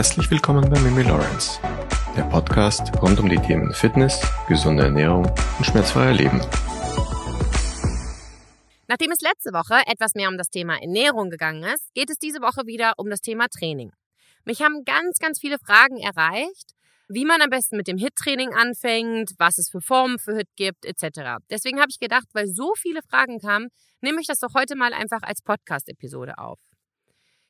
Herzlich willkommen bei Mimi Lawrence, der Podcast rund um die Themen Fitness, gesunde Ernährung und schmerzfreier Leben. Nachdem es letzte Woche etwas mehr um das Thema Ernährung gegangen ist, geht es diese Woche wieder um das Thema Training. Mich haben ganz, ganz viele Fragen erreicht, wie man am besten mit dem HIT-Training anfängt, was es für Formen für HIT gibt, etc. Deswegen habe ich gedacht, weil so viele Fragen kamen, nehme ich das doch heute mal einfach als Podcast-Episode auf.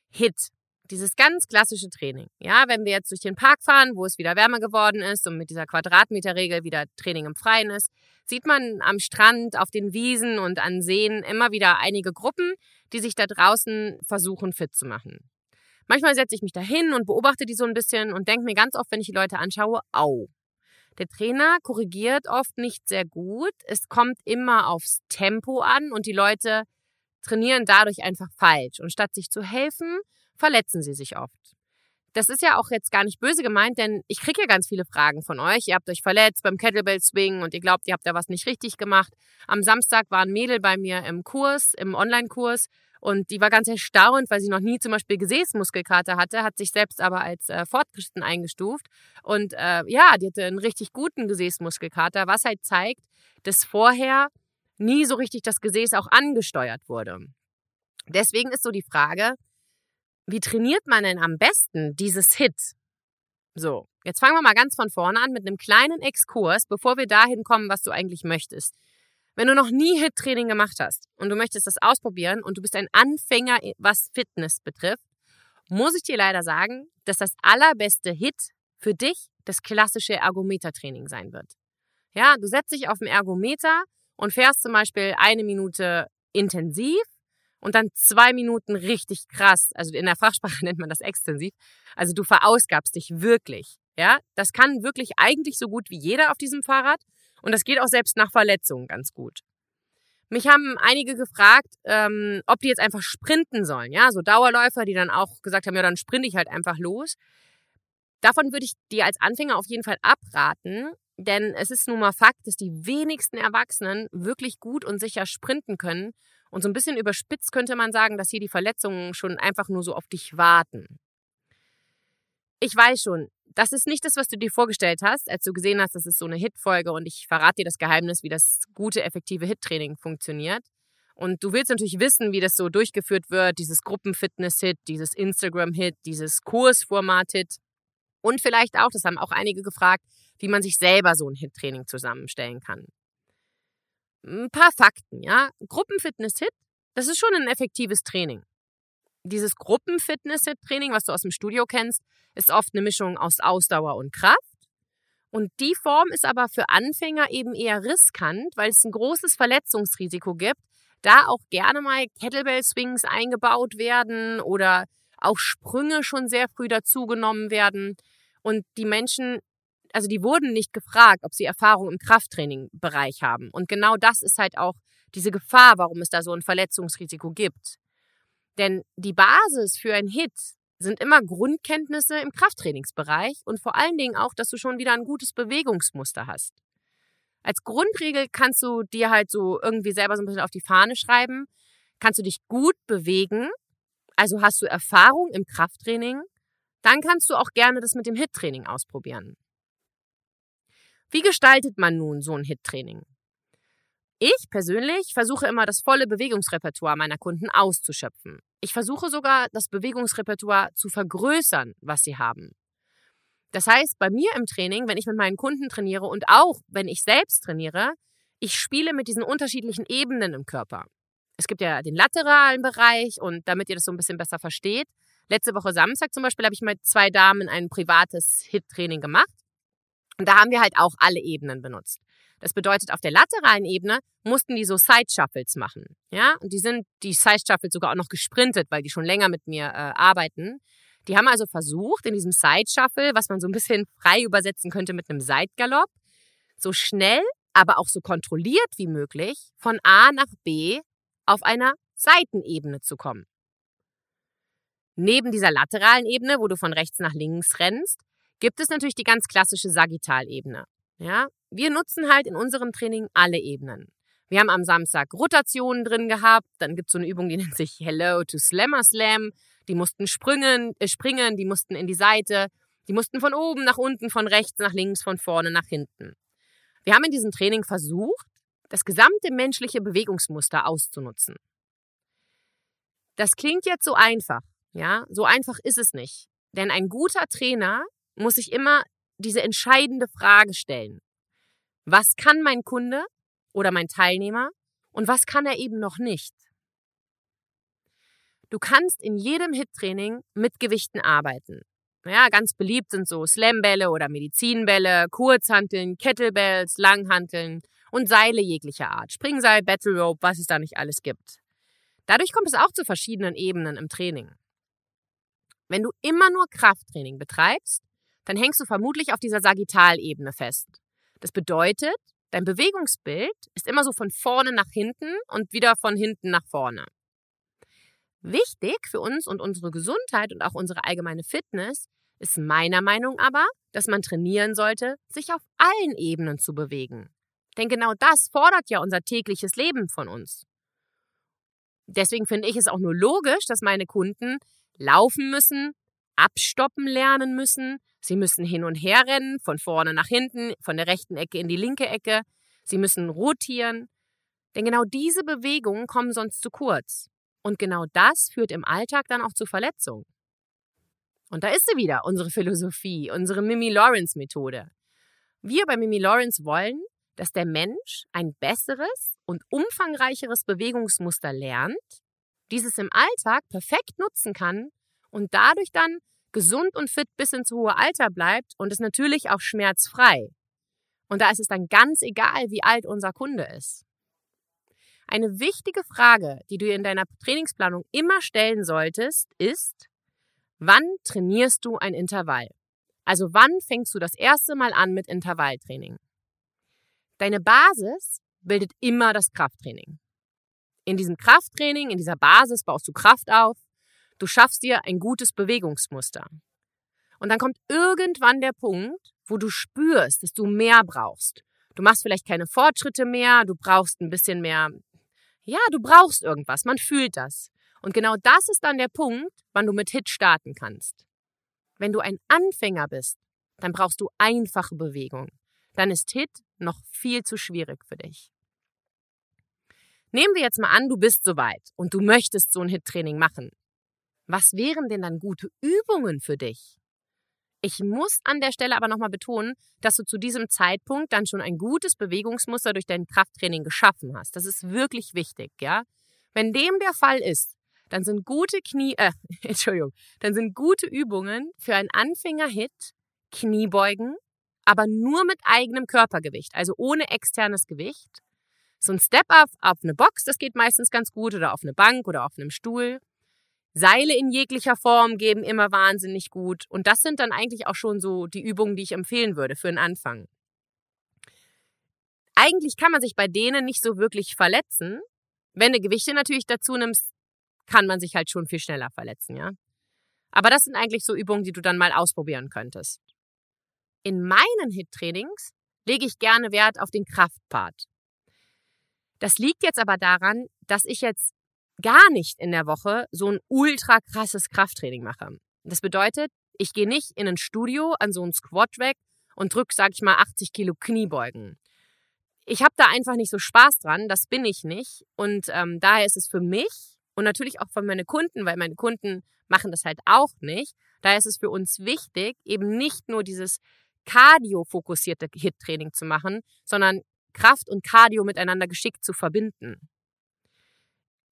HIT dieses ganz klassische Training. Ja, wenn wir jetzt durch den Park fahren, wo es wieder wärmer geworden ist und mit dieser Quadratmeterregel wieder Training im Freien ist, sieht man am Strand, auf den Wiesen und an Seen immer wieder einige Gruppen, die sich da draußen versuchen fit zu machen. Manchmal setze ich mich da hin und beobachte die so ein bisschen und denke mir ganz oft, wenn ich die Leute anschaue, au. Der Trainer korrigiert oft nicht sehr gut. Es kommt immer aufs Tempo an und die Leute trainieren dadurch einfach falsch. Und statt sich zu helfen, verletzen sie sich oft. Das ist ja auch jetzt gar nicht böse gemeint, denn ich kriege ja ganz viele Fragen von euch. Ihr habt euch verletzt beim Kettlebell Swing und ihr glaubt, ihr habt da was nicht richtig gemacht. Am Samstag war ein Mädel bei mir im Kurs, im Online-Kurs und die war ganz erstaunt, weil sie noch nie zum Beispiel Gesäßmuskelkater hatte, hat sich selbst aber als äh, fortgeschritten eingestuft. Und äh, ja, die hatte einen richtig guten Gesäßmuskelkater, was halt zeigt, dass vorher nie so richtig das Gesäß auch angesteuert wurde. Deswegen ist so die Frage, wie trainiert man denn am besten dieses Hit? So, jetzt fangen wir mal ganz von vorne an mit einem kleinen Exkurs, bevor wir dahin kommen, was du eigentlich möchtest. Wenn du noch nie Hit-Training gemacht hast und du möchtest das ausprobieren und du bist ein Anfänger, was Fitness betrifft, muss ich dir leider sagen, dass das allerbeste Hit für dich das klassische Ergometer-Training sein wird. Ja, du setzt dich auf den Ergometer und fährst zum Beispiel eine Minute intensiv und dann zwei Minuten richtig krass. Also in der Fachsprache nennt man das extensiv. Also du verausgabst dich wirklich. Ja, das kann wirklich eigentlich so gut wie jeder auf diesem Fahrrad. Und das geht auch selbst nach Verletzungen ganz gut. Mich haben einige gefragt, ähm, ob die jetzt einfach sprinten sollen. Ja, so Dauerläufer, die dann auch gesagt haben, ja, dann sprinte ich halt einfach los. Davon würde ich dir als Anfänger auf jeden Fall abraten, denn es ist nun mal Fakt, dass die wenigsten Erwachsenen wirklich gut und sicher sprinten können und so ein bisschen überspitzt könnte man sagen, dass hier die Verletzungen schon einfach nur so auf dich warten. Ich weiß schon, das ist nicht das, was du dir vorgestellt hast, als du gesehen hast, das ist so eine Hit-Folge und ich verrate dir das Geheimnis, wie das gute, effektive Hit-Training funktioniert. Und du willst natürlich wissen, wie das so durchgeführt wird, dieses Gruppenfitness-Hit, dieses Instagram-Hit, dieses Kursformat-Hit. Und vielleicht auch, das haben auch einige gefragt, wie man sich selber so ein Hit-Training zusammenstellen kann ein paar Fakten, ja. Gruppenfitness-Hit, das ist schon ein effektives Training. Dieses Gruppenfitness-Hit-Training, was du aus dem Studio kennst, ist oft eine Mischung aus Ausdauer und Kraft. Und die Form ist aber für Anfänger eben eher riskant, weil es ein großes Verletzungsrisiko gibt, da auch gerne mal Kettlebell-Swings eingebaut werden oder auch Sprünge schon sehr früh dazugenommen werden. Und die Menschen also die wurden nicht gefragt, ob sie Erfahrung im Krafttraining-Bereich haben. Und genau das ist halt auch diese Gefahr, warum es da so ein Verletzungsrisiko gibt. Denn die Basis für ein Hit sind immer Grundkenntnisse im Krafttrainingsbereich und vor allen Dingen auch, dass du schon wieder ein gutes Bewegungsmuster hast. Als Grundregel kannst du dir halt so irgendwie selber so ein bisschen auf die Fahne schreiben, kannst du dich gut bewegen, also hast du Erfahrung im Krafttraining, dann kannst du auch gerne das mit dem Hit-Training ausprobieren. Wie gestaltet man nun so ein HIT-Training? Ich persönlich versuche immer das volle Bewegungsrepertoire meiner Kunden auszuschöpfen. Ich versuche sogar das Bewegungsrepertoire zu vergrößern, was sie haben. Das heißt, bei mir im Training, wenn ich mit meinen Kunden trainiere und auch wenn ich selbst trainiere, ich spiele mit diesen unterschiedlichen Ebenen im Körper. Es gibt ja den lateralen Bereich und damit ihr das so ein bisschen besser versteht, letzte Woche Samstag zum Beispiel habe ich mit zwei Damen ein privates HIT-Training gemacht. Und da haben wir halt auch alle Ebenen benutzt. Das bedeutet, auf der lateralen Ebene mussten die so Side Shuffles machen. Ja, und die sind die Side Shuffles sogar auch noch gesprintet, weil die schon länger mit mir äh, arbeiten. Die haben also versucht, in diesem Side Shuffle, was man so ein bisschen frei übersetzen könnte mit einem Seitgalopp, so schnell, aber auch so kontrolliert wie möglich von A nach B auf einer Seitenebene zu kommen. Neben dieser lateralen Ebene, wo du von rechts nach links rennst, gibt es natürlich die ganz klassische Sagittalebene. Ja, wir nutzen halt in unserem Training alle Ebenen. Wir haben am Samstag Rotationen drin gehabt. Dann gibt's so eine Übung, die nennt sich Hello to Slammer Slam. Die mussten springen, äh, springen, die mussten in die Seite. Die mussten von oben nach unten, von rechts nach links, von vorne nach hinten. Wir haben in diesem Training versucht, das gesamte menschliche Bewegungsmuster auszunutzen. Das klingt jetzt so einfach, ja? So einfach ist es nicht. Denn ein guter Trainer muss sich immer diese entscheidende Frage stellen. Was kann mein Kunde oder mein Teilnehmer und was kann er eben noch nicht? Du kannst in jedem HIT-Training mit Gewichten arbeiten. Ja, ganz beliebt sind so Slambälle oder Medizinbälle, Kurzhanteln, Kettlebells, Langhanteln und Seile jeglicher Art. Springseil, Battle Rope, was es da nicht alles gibt. Dadurch kommt es auch zu verschiedenen Ebenen im Training. Wenn du immer nur Krafttraining betreibst, dann hängst du vermutlich auf dieser Sagittalebene fest. Das bedeutet, dein Bewegungsbild ist immer so von vorne nach hinten und wieder von hinten nach vorne. Wichtig für uns und unsere Gesundheit und auch unsere allgemeine Fitness ist meiner Meinung aber, dass man trainieren sollte, sich auf allen Ebenen zu bewegen. Denn genau das fordert ja unser tägliches Leben von uns. Deswegen finde ich es auch nur logisch, dass meine Kunden laufen müssen, abstoppen lernen müssen. Sie müssen hin und her rennen, von vorne nach hinten, von der rechten Ecke in die linke Ecke. Sie müssen rotieren. Denn genau diese Bewegungen kommen sonst zu kurz. Und genau das führt im Alltag dann auch zu Verletzungen. Und da ist sie wieder, unsere Philosophie, unsere Mimi Lawrence Methode. Wir bei Mimi Lawrence wollen, dass der Mensch ein besseres und umfangreicheres Bewegungsmuster lernt, dieses im Alltag perfekt nutzen kann und dadurch dann gesund und fit bis ins hohe Alter bleibt und ist natürlich auch schmerzfrei. Und da ist es dann ganz egal, wie alt unser Kunde ist. Eine wichtige Frage, die du in deiner Trainingsplanung immer stellen solltest, ist, wann trainierst du ein Intervall? Also wann fängst du das erste Mal an mit Intervalltraining? Deine Basis bildet immer das Krafttraining. In diesem Krafttraining, in dieser Basis baust du Kraft auf, du schaffst dir ein gutes Bewegungsmuster. Und dann kommt irgendwann der Punkt, wo du spürst, dass du mehr brauchst. Du machst vielleicht keine Fortschritte mehr, du brauchst ein bisschen mehr ja, du brauchst irgendwas, man fühlt das. Und genau das ist dann der Punkt, wann du mit Hit starten kannst. Wenn du ein Anfänger bist, dann brauchst du einfache Bewegung. Dann ist Hit noch viel zu schwierig für dich. Nehmen wir jetzt mal an, du bist soweit und du möchtest so ein Hit-Training machen. Was wären denn dann gute Übungen für dich? Ich muss an der Stelle aber nochmal betonen, dass du zu diesem Zeitpunkt dann schon ein gutes Bewegungsmuster durch dein Krafttraining geschaffen hast. Das ist wirklich wichtig, ja? Wenn dem der Fall ist, dann sind gute Knie, äh, Entschuldigung, dann sind gute Übungen für einen Anfänger-Hit Kniebeugen, aber nur mit eigenem Körpergewicht, also ohne externes Gewicht. So ein Step-Up auf eine Box, das geht meistens ganz gut, oder auf eine Bank oder auf einem Stuhl. Seile in jeglicher Form geben immer wahnsinnig gut. Und das sind dann eigentlich auch schon so die Übungen, die ich empfehlen würde für den Anfang. Eigentlich kann man sich bei denen nicht so wirklich verletzen. Wenn du Gewichte natürlich dazu nimmst, kann man sich halt schon viel schneller verletzen, ja. Aber das sind eigentlich so Übungen, die du dann mal ausprobieren könntest. In meinen Hit-Trainings lege ich gerne Wert auf den Kraftpart. Das liegt jetzt aber daran, dass ich jetzt gar nicht in der Woche so ein ultra krasses Krafttraining mache. Das bedeutet, ich gehe nicht in ein Studio an so einen Squat-Rack und drücke, sag ich mal, 80 Kilo Kniebeugen. Ich habe da einfach nicht so Spaß dran, das bin ich nicht. Und ähm, daher ist es für mich und natürlich auch für meine Kunden, weil meine Kunden machen das halt auch nicht. Daher ist es für uns wichtig, eben nicht nur dieses Cardio-fokussierte Hit-Training zu machen, sondern Kraft und Cardio miteinander geschickt zu verbinden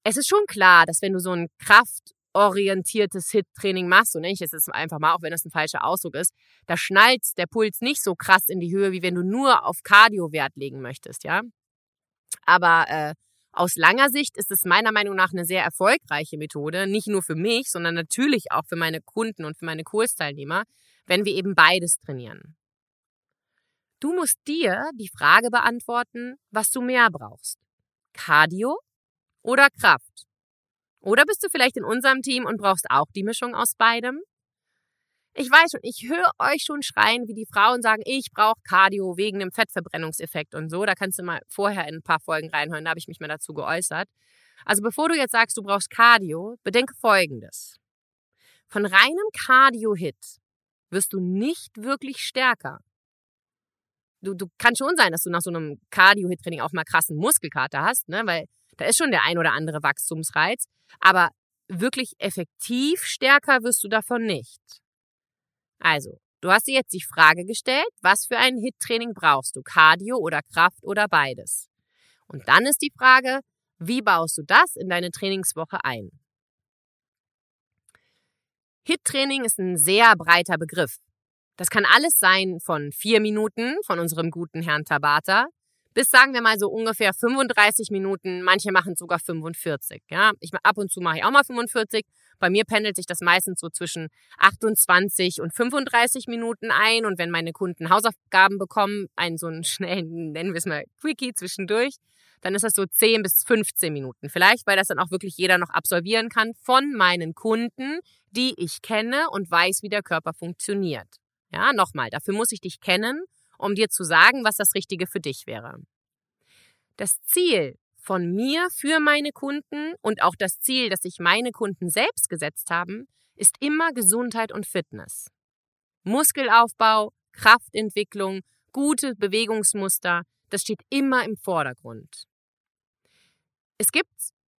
es ist schon klar, dass wenn du so ein kraftorientiertes Hit-Training machst, so nenne ich es jetzt einfach mal, auch wenn das ein falscher Ausdruck ist, da schnallt der Puls nicht so krass in die Höhe, wie wenn du nur auf Cardio Wert legen möchtest, ja. Aber äh, aus langer Sicht ist es meiner Meinung nach eine sehr erfolgreiche Methode, nicht nur für mich, sondern natürlich auch für meine Kunden und für meine Kursteilnehmer, wenn wir eben beides trainieren. Du musst dir die Frage beantworten, was du mehr brauchst. Cardio oder Kraft? Oder bist du vielleicht in unserem Team und brauchst auch die Mischung aus beidem? Ich weiß schon, ich höre euch schon schreien, wie die Frauen sagen, ich brauche Cardio wegen dem Fettverbrennungseffekt und so. Da kannst du mal vorher in ein paar Folgen reinhören, da habe ich mich mal dazu geäußert. Also bevor du jetzt sagst, du brauchst Cardio, bedenke Folgendes. Von reinem Cardio-Hit wirst du nicht wirklich stärker. Du, du kann schon sein, dass du nach so einem Cardio-Hit-Training auch mal krassen Muskelkater hast, ne? weil da ist schon der ein oder andere Wachstumsreiz. Aber wirklich effektiv stärker wirst du davon nicht. Also, du hast dir jetzt die Frage gestellt, was für ein HIT-Training brauchst du? Cardio oder Kraft oder beides? Und dann ist die Frage, wie baust du das in deine Trainingswoche ein? HIT-Training ist ein sehr breiter Begriff. Das kann alles sein von vier Minuten von unserem guten Herrn Tabata bis sagen wir mal so ungefähr 35 Minuten. Manche machen sogar 45. Ja, ich ab und zu mache ich auch mal 45. Bei mir pendelt sich das meistens so zwischen 28 und 35 Minuten ein. Und wenn meine Kunden Hausaufgaben bekommen, einen so einen schnellen, nennen wir es mal Quickie zwischendurch, dann ist das so 10 bis 15 Minuten. Vielleicht, weil das dann auch wirklich jeder noch absolvieren kann von meinen Kunden, die ich kenne und weiß, wie der Körper funktioniert. Ja, nochmal, dafür muss ich dich kennen um dir zu sagen, was das Richtige für dich wäre. Das Ziel von mir für meine Kunden und auch das Ziel, das sich meine Kunden selbst gesetzt haben, ist immer Gesundheit und Fitness. Muskelaufbau, Kraftentwicklung, gute Bewegungsmuster, das steht immer im Vordergrund. Es gibt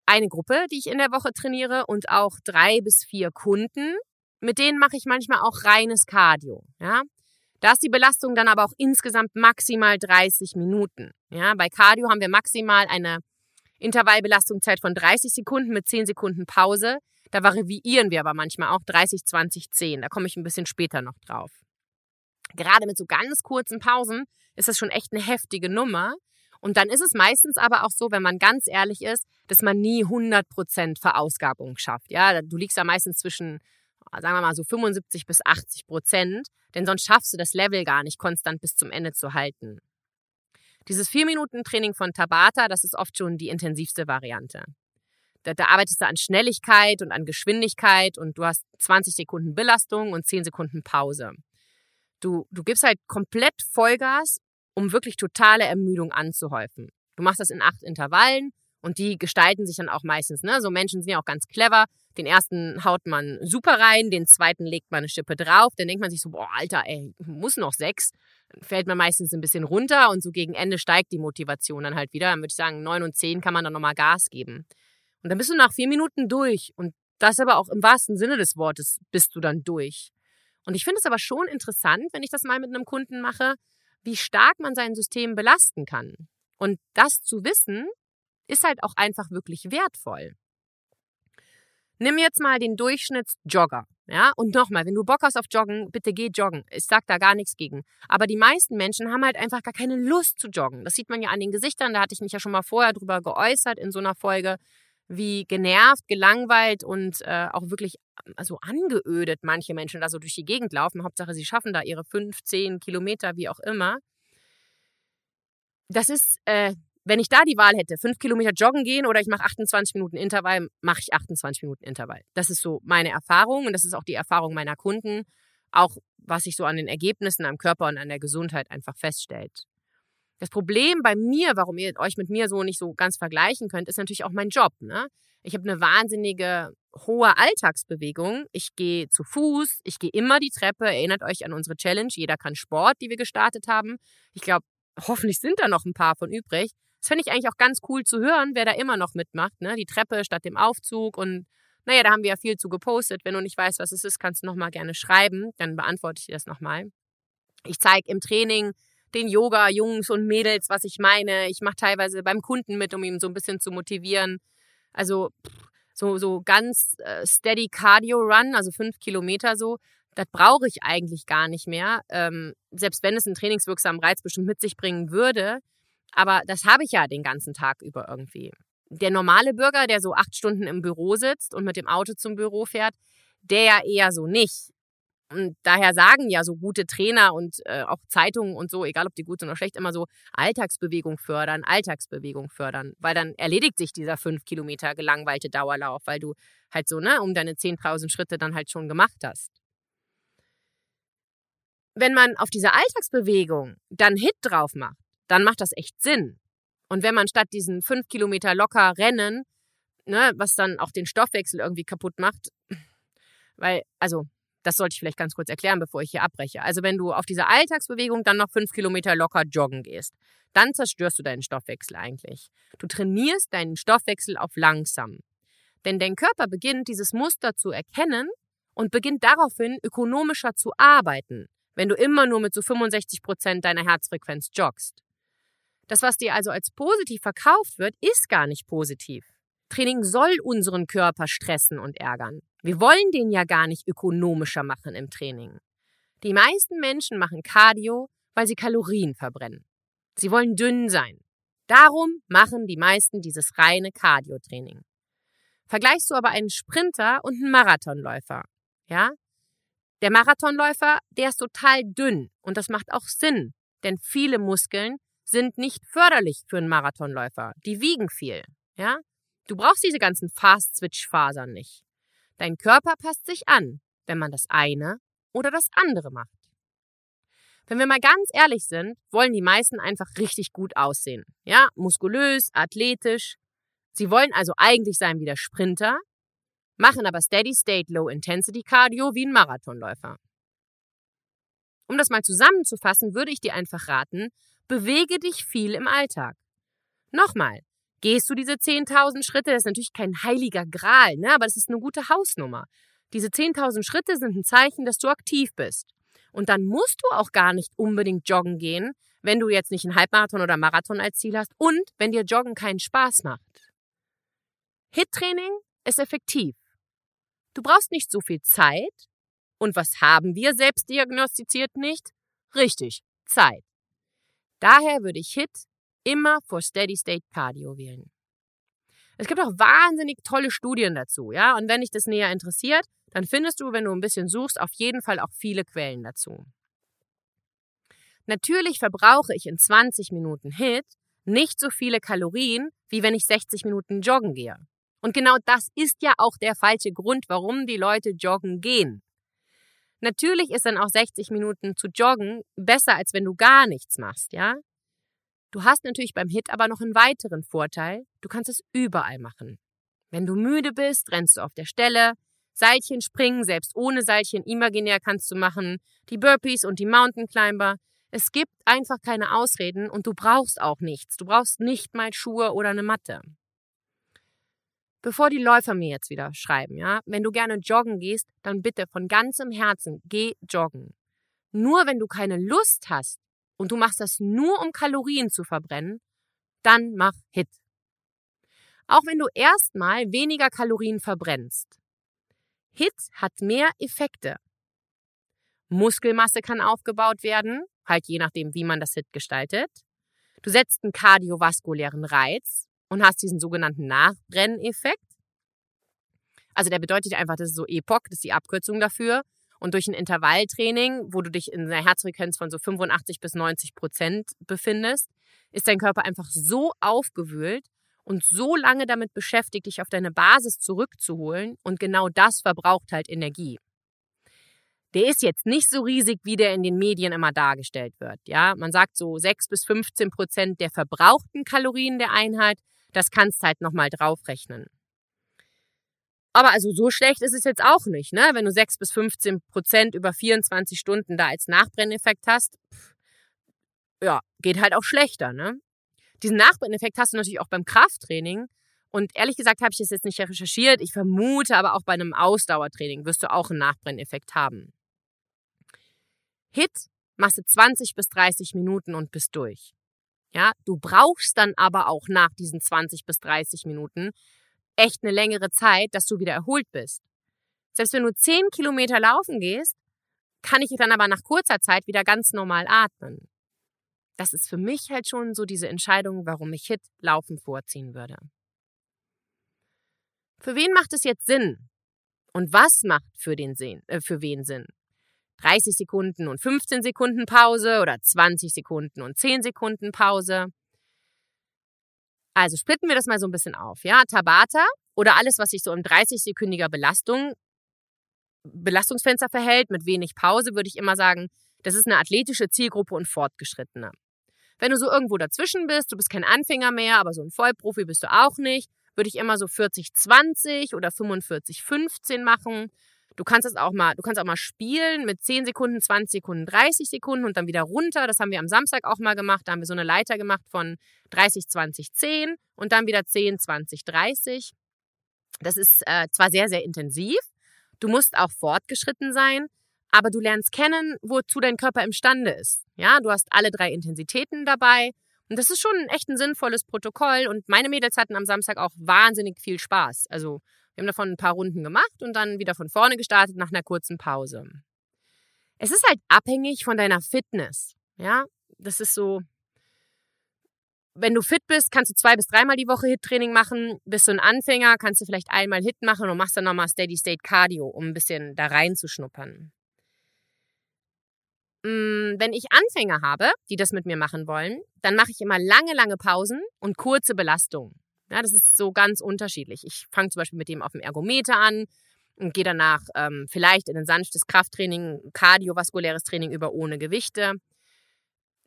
eine Gruppe, die ich in der Woche trainiere und auch drei bis vier Kunden. Mit denen mache ich manchmal auch reines Cardio. Ja? Da ist die Belastung dann aber auch insgesamt maximal 30 Minuten. Ja, bei Cardio haben wir maximal eine Intervallbelastungszeit von 30 Sekunden mit 10 Sekunden Pause. Da variieren wir aber manchmal auch 30, 20, 10. Da komme ich ein bisschen später noch drauf. Gerade mit so ganz kurzen Pausen ist das schon echt eine heftige Nummer. Und dann ist es meistens aber auch so, wenn man ganz ehrlich ist, dass man nie 100% Verausgabung schafft. Ja, du liegst da meistens zwischen sagen wir mal so 75 bis 80 Prozent, denn sonst schaffst du das Level gar nicht konstant bis zum Ende zu halten. Dieses 4-Minuten-Training von Tabata, das ist oft schon die intensivste Variante. Da, da arbeitest du an Schnelligkeit und an Geschwindigkeit und du hast 20 Sekunden Belastung und 10 Sekunden Pause. Du, du gibst halt komplett Vollgas, um wirklich totale Ermüdung anzuhäufen. Du machst das in acht Intervallen und die gestalten sich dann auch meistens. Ne? So Menschen sind ja auch ganz clever. Den ersten haut man super rein, den zweiten legt man eine Schippe drauf. Dann denkt man sich so, boah, Alter, ey, muss noch sechs. Dann fällt man meistens ein bisschen runter und so gegen Ende steigt die Motivation dann halt wieder. Dann würde ich sagen, neun und zehn kann man dann nochmal Gas geben. Und dann bist du nach vier Minuten durch. Und das aber auch im wahrsten Sinne des Wortes bist du dann durch. Und ich finde es aber schon interessant, wenn ich das mal mit einem Kunden mache, wie stark man sein System belasten kann. Und das zu wissen, ist halt auch einfach wirklich wertvoll. Nimm jetzt mal den Durchschnittsjogger. Ja, und nochmal, wenn du Bock hast auf Joggen, bitte geh joggen. Ich sag da gar nichts gegen. Aber die meisten Menschen haben halt einfach gar keine Lust zu joggen. Das sieht man ja an den Gesichtern. Da hatte ich mich ja schon mal vorher drüber geäußert in so einer Folge, wie genervt, gelangweilt und äh, auch wirklich also angeödet manche Menschen da so durch die Gegend laufen. Hauptsache, sie schaffen da ihre fünf, zehn Kilometer, wie auch immer. Das ist äh, wenn ich da die Wahl hätte, fünf Kilometer joggen gehen oder ich mache 28 Minuten Intervall, mache ich 28 Minuten Intervall. Das ist so meine Erfahrung und das ist auch die Erfahrung meiner Kunden, auch was sich so an den Ergebnissen am Körper und an der Gesundheit einfach feststellt. Das Problem bei mir, warum ihr euch mit mir so nicht so ganz vergleichen könnt, ist natürlich auch mein Job. Ne? Ich habe eine wahnsinnige hohe Alltagsbewegung. Ich gehe zu Fuß, ich gehe immer die Treppe. Erinnert euch an unsere Challenge. Jeder kann Sport, die wir gestartet haben. Ich glaube, hoffentlich sind da noch ein paar von übrig. Das finde ich eigentlich auch ganz cool zu hören, wer da immer noch mitmacht. Ne? Die Treppe statt dem Aufzug und naja, da haben wir ja viel zu gepostet. Wenn du nicht weißt, was es ist, kannst du nochmal gerne schreiben. Dann beantworte ich dir das nochmal. Ich zeige im Training den Yoga-Jungs und Mädels, was ich meine. Ich mache teilweise beim Kunden mit, um ihn so ein bisschen zu motivieren. Also so, so ganz äh, steady Cardio Run, also fünf Kilometer so, das brauche ich eigentlich gar nicht mehr. Ähm, selbst wenn es einen trainingswirksamen Reiz bestimmt mit sich bringen würde. Aber das habe ich ja den ganzen Tag über irgendwie. Der normale Bürger, der so acht Stunden im Büro sitzt und mit dem Auto zum Büro fährt, der ja eher so nicht. Und daher sagen ja so gute Trainer und äh, auch Zeitungen und so, egal ob die gut sind oder schlecht, immer so Alltagsbewegung fördern, Alltagsbewegung fördern, weil dann erledigt sich dieser fünf Kilometer gelangweilte Dauerlauf, weil du halt so, ne, um deine 10.000 Schritte dann halt schon gemacht hast. wenn man auf diese Alltagsbewegung dann Hit drauf macht, dann macht das echt Sinn. Und wenn man statt diesen fünf Kilometer locker rennen, ne, was dann auch den Stoffwechsel irgendwie kaputt macht, weil, also, das sollte ich vielleicht ganz kurz erklären, bevor ich hier abbreche. Also, wenn du auf diese Alltagsbewegung dann noch fünf Kilometer locker joggen gehst, dann zerstörst du deinen Stoffwechsel eigentlich. Du trainierst deinen Stoffwechsel auf langsam. Denn dein Körper beginnt, dieses Muster zu erkennen und beginnt daraufhin ökonomischer zu arbeiten, wenn du immer nur mit so 65 Prozent deiner Herzfrequenz joggst. Das, was dir also als positiv verkauft wird, ist gar nicht positiv. Training soll unseren Körper stressen und ärgern. Wir wollen den ja gar nicht ökonomischer machen im Training. Die meisten Menschen machen Cardio, weil sie Kalorien verbrennen. Sie wollen dünn sein. Darum machen die meisten dieses reine Cardio-Training. Vergleichst du aber einen Sprinter und einen Marathonläufer, ja? Der Marathonläufer, der ist total dünn und das macht auch Sinn, denn viele Muskeln sind nicht förderlich für einen Marathonläufer. Die wiegen viel, ja? Du brauchst diese ganzen Fast-Switch-Fasern nicht. Dein Körper passt sich an, wenn man das eine oder das andere macht. Wenn wir mal ganz ehrlich sind, wollen die meisten einfach richtig gut aussehen. Ja, muskulös, athletisch. Sie wollen also eigentlich sein wie der Sprinter, machen aber Steady State Low Intensity Cardio wie ein Marathonläufer. Um das mal zusammenzufassen, würde ich dir einfach raten, bewege dich viel im Alltag. Nochmal, gehst du diese 10.000 Schritte, das ist natürlich kein heiliger Gral, ne, aber das ist eine gute Hausnummer. Diese 10.000 Schritte sind ein Zeichen, dass du aktiv bist. Und dann musst du auch gar nicht unbedingt joggen gehen, wenn du jetzt nicht einen Halbmarathon oder Marathon als Ziel hast und wenn dir Joggen keinen Spaß macht. HIT-Training ist effektiv. Du brauchst nicht so viel Zeit. Und was haben wir selbst diagnostiziert nicht? Richtig, Zeit. Daher würde ich HIT immer vor Steady State Cardio wählen. Es gibt auch wahnsinnig tolle Studien dazu, ja. Und wenn dich das näher interessiert, dann findest du, wenn du ein bisschen suchst, auf jeden Fall auch viele Quellen dazu. Natürlich verbrauche ich in 20 Minuten HIT nicht so viele Kalorien, wie wenn ich 60 Minuten joggen gehe. Und genau das ist ja auch der falsche Grund, warum die Leute joggen gehen. Natürlich ist dann auch 60 Minuten zu joggen besser, als wenn du gar nichts machst, ja? Du hast natürlich beim Hit aber noch einen weiteren Vorteil. Du kannst es überall machen. Wenn du müde bist, rennst du auf der Stelle. Seilchen springen, selbst ohne Seilchen imaginär kannst du machen. Die Burpees und die Mountain Climber. Es gibt einfach keine Ausreden und du brauchst auch nichts. Du brauchst nicht mal Schuhe oder eine Matte. Bevor die Läufer mir jetzt wieder schreiben, ja, wenn du gerne joggen gehst, dann bitte von ganzem Herzen geh joggen. Nur wenn du keine Lust hast, und du machst das nur, um Kalorien zu verbrennen, dann mach HIT. Auch wenn du erstmal weniger Kalorien verbrennst. HIT hat mehr Effekte. Muskelmasse kann aufgebaut werden, halt je nachdem, wie man das HIT gestaltet. Du setzt einen kardiovaskulären Reiz und hast diesen sogenannten Nachbrenneffekt. Also der bedeutet einfach, das ist so EPOC, das ist die Abkürzung dafür. Und durch ein Intervalltraining, wo du dich in einer Herzfrequenz von so 85 bis 90 Prozent befindest, ist dein Körper einfach so aufgewühlt und so lange damit beschäftigt, dich auf deine Basis zurückzuholen. Und genau das verbraucht halt Energie. Der ist jetzt nicht so riesig, wie der in den Medien immer dargestellt wird. Ja, man sagt so 6 bis 15 Prozent der verbrauchten Kalorien der Einheit. Das kannst halt nochmal draufrechnen. Aber also so schlecht ist es jetzt auch nicht, ne? Wenn du 6 bis 15 Prozent über 24 Stunden da als Nachbrenneffekt hast, pff, ja, geht halt auch schlechter, ne? Diesen Nachbrenneffekt hast du natürlich auch beim Krafttraining. Und ehrlich gesagt habe ich das jetzt nicht recherchiert. Ich vermute aber auch bei einem Ausdauertraining wirst du auch einen Nachbrenneffekt haben. Hit machst du 20 bis 30 Minuten und bist durch. Ja, du brauchst dann aber auch nach diesen 20 bis 30 Minuten echt eine längere Zeit, dass du wieder erholt bist. Selbst wenn du zehn Kilometer laufen gehst, kann ich dann aber nach kurzer Zeit wieder ganz normal atmen. Das ist für mich halt schon so diese Entscheidung, warum ich Hit Laufen vorziehen würde. Für wen macht es jetzt Sinn? Und was macht für, den Sinn, äh, für wen Sinn? 30 Sekunden und 15 Sekunden Pause oder 20 Sekunden und 10 Sekunden Pause? Also splitten wir das mal so ein bisschen auf. Ja, Tabata oder alles, was sich so in 30-sekündiger Belastung, Belastungsfenster verhält, mit wenig Pause, würde ich immer sagen, Das ist eine athletische Zielgruppe und Fortgeschrittene. Wenn du so irgendwo dazwischen bist, du bist kein Anfänger mehr, aber so ein Vollprofi bist du auch nicht, würde ich immer so 40-20 oder 45-15 machen. Du kannst es auch mal, du kannst auch mal spielen mit 10 Sekunden, 20 Sekunden, 30 Sekunden und dann wieder runter. Das haben wir am Samstag auch mal gemacht. Da haben wir so eine Leiter gemacht von 30, 20, 10 und dann wieder 10, 20, 30. Das ist äh, zwar sehr, sehr intensiv. Du musst auch fortgeschritten sein, aber du lernst kennen, wozu dein Körper imstande ist. Ja, du hast alle drei Intensitäten dabei. Und das ist schon echt ein sinnvolles Protokoll. Und meine Mädels hatten am Samstag auch wahnsinnig viel Spaß. Also wir haben davon ein paar Runden gemacht und dann wieder von vorne gestartet nach einer kurzen Pause. Es ist halt abhängig von deiner Fitness. Ja, das ist so. Wenn du fit bist, kannst du zwei bis dreimal die Woche Hit-Training machen. Bist du ein Anfänger, kannst du vielleicht einmal Hit machen und machst dann nochmal Steady-State Cardio, um ein bisschen da reinzuschnuppern. Mm, wenn ich Anfänger habe, die das mit mir machen wollen, dann mache ich immer lange, lange Pausen und kurze Belastungen. Ja, das ist so ganz unterschiedlich. Ich fange zum Beispiel mit dem auf dem Ergometer an und gehe danach ähm, vielleicht in ein sanftes Krafttraining, kardiovaskuläres Training über ohne Gewichte.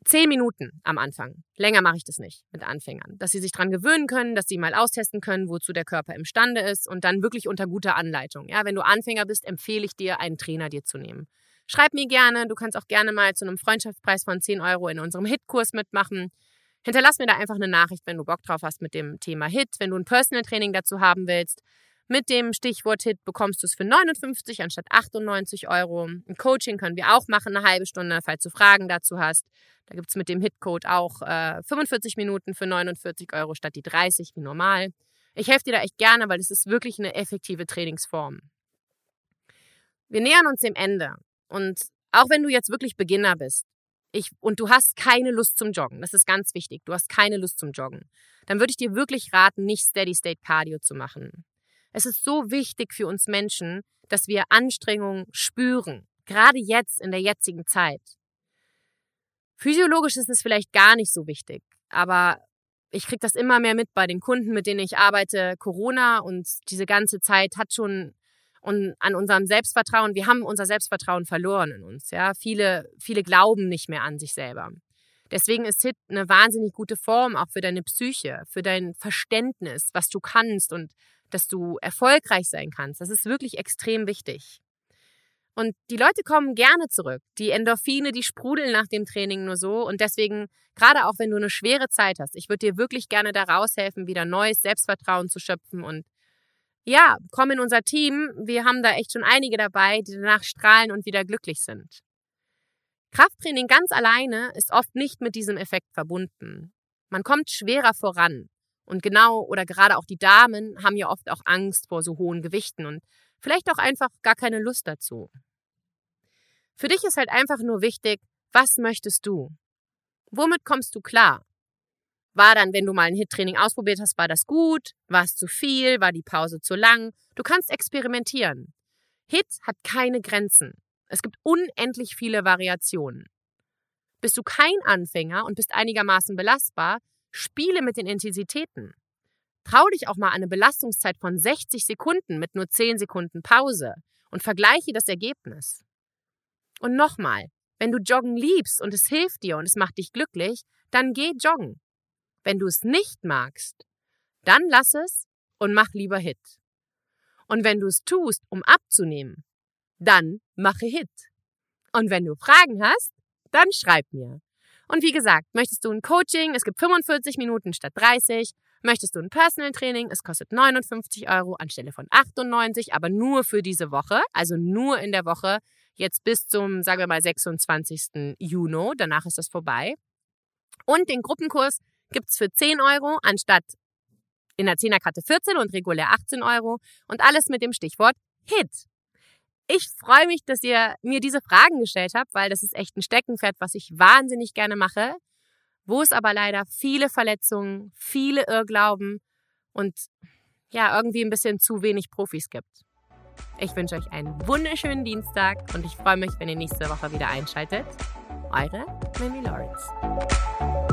Zehn Minuten am Anfang. Länger mache ich das nicht mit Anfängern. Dass sie sich dran gewöhnen können, dass sie mal austesten können, wozu der Körper imstande ist und dann wirklich unter guter Anleitung. Ja, wenn du Anfänger bist, empfehle ich dir, einen Trainer dir zu nehmen. Schreib mir gerne. Du kannst auch gerne mal zu einem Freundschaftspreis von 10 Euro in unserem Hit-Kurs mitmachen. Hinterlass mir da einfach eine Nachricht, wenn du Bock drauf hast mit dem Thema Hit. Wenn du ein Personal Training dazu haben willst, mit dem Stichwort Hit bekommst du es für 59 anstatt 98 Euro. Ein Coaching können wir auch machen, eine halbe Stunde, falls du Fragen dazu hast. Da gibt es mit dem Hit-Code auch äh, 45 Minuten für 49 Euro statt die 30 wie normal. Ich helfe dir da echt gerne, weil es ist wirklich eine effektive Trainingsform. Wir nähern uns dem Ende. Und auch wenn du jetzt wirklich Beginner bist ich, und du hast keine Lust zum Joggen, das ist ganz wichtig, du hast keine Lust zum Joggen, dann würde ich dir wirklich raten, nicht Steady State Cardio zu machen. Es ist so wichtig für uns Menschen, dass wir Anstrengung spüren, gerade jetzt in der jetzigen Zeit. Physiologisch ist es vielleicht gar nicht so wichtig, aber ich kriege das immer mehr mit bei den Kunden, mit denen ich arbeite. Corona und diese ganze Zeit hat schon und an unserem Selbstvertrauen. Wir haben unser Selbstvertrauen verloren in uns. Ja, viele, viele glauben nicht mehr an sich selber. Deswegen ist HIT eine wahnsinnig gute Form auch für deine Psyche, für dein Verständnis, was du kannst und dass du erfolgreich sein kannst. Das ist wirklich extrem wichtig. Und die Leute kommen gerne zurück. Die Endorphine, die sprudeln nach dem Training nur so. Und deswegen, gerade auch wenn du eine schwere Zeit hast, ich würde dir wirklich gerne da raushelfen, wieder neues Selbstvertrauen zu schöpfen und ja, komm in unser Team. Wir haben da echt schon einige dabei, die danach strahlen und wieder glücklich sind. Krafttraining ganz alleine ist oft nicht mit diesem Effekt verbunden. Man kommt schwerer voran. Und genau oder gerade auch die Damen haben ja oft auch Angst vor so hohen Gewichten und vielleicht auch einfach gar keine Lust dazu. Für dich ist halt einfach nur wichtig, was möchtest du? Womit kommst du klar? War dann, wenn du mal ein Hit-Training ausprobiert hast, war das gut? War es zu viel? War die Pause zu lang? Du kannst experimentieren. Hit hat keine Grenzen. Es gibt unendlich viele Variationen. Bist du kein Anfänger und bist einigermaßen belastbar, spiele mit den Intensitäten. Trau dich auch mal an eine Belastungszeit von 60 Sekunden mit nur 10 Sekunden Pause und vergleiche das Ergebnis. Und nochmal, wenn du Joggen liebst und es hilft dir und es macht dich glücklich, dann geh joggen. Wenn du es nicht magst, dann lass es und mach lieber Hit. Und wenn du es tust, um abzunehmen, dann mache Hit. Und wenn du Fragen hast, dann schreib mir. Und wie gesagt, möchtest du ein Coaching? Es gibt 45 Minuten statt 30. Möchtest du ein Personal Training? Es kostet 59 Euro anstelle von 98, aber nur für diese Woche, also nur in der Woche, jetzt bis zum, sagen wir mal, 26. Juni. Danach ist das vorbei. Und den Gruppenkurs gibt's für 10 Euro anstatt in der 10er-Karte 14 und regulär 18 Euro und alles mit dem Stichwort Hit. Ich freue mich, dass ihr mir diese Fragen gestellt habt, weil das ist echt ein Steckenpferd, was ich wahnsinnig gerne mache, wo es aber leider viele Verletzungen, viele Irrglauben und ja, irgendwie ein bisschen zu wenig Profis gibt. Ich wünsche euch einen wunderschönen Dienstag und ich freue mich, wenn ihr nächste Woche wieder einschaltet. Eure Mimi Lawrence.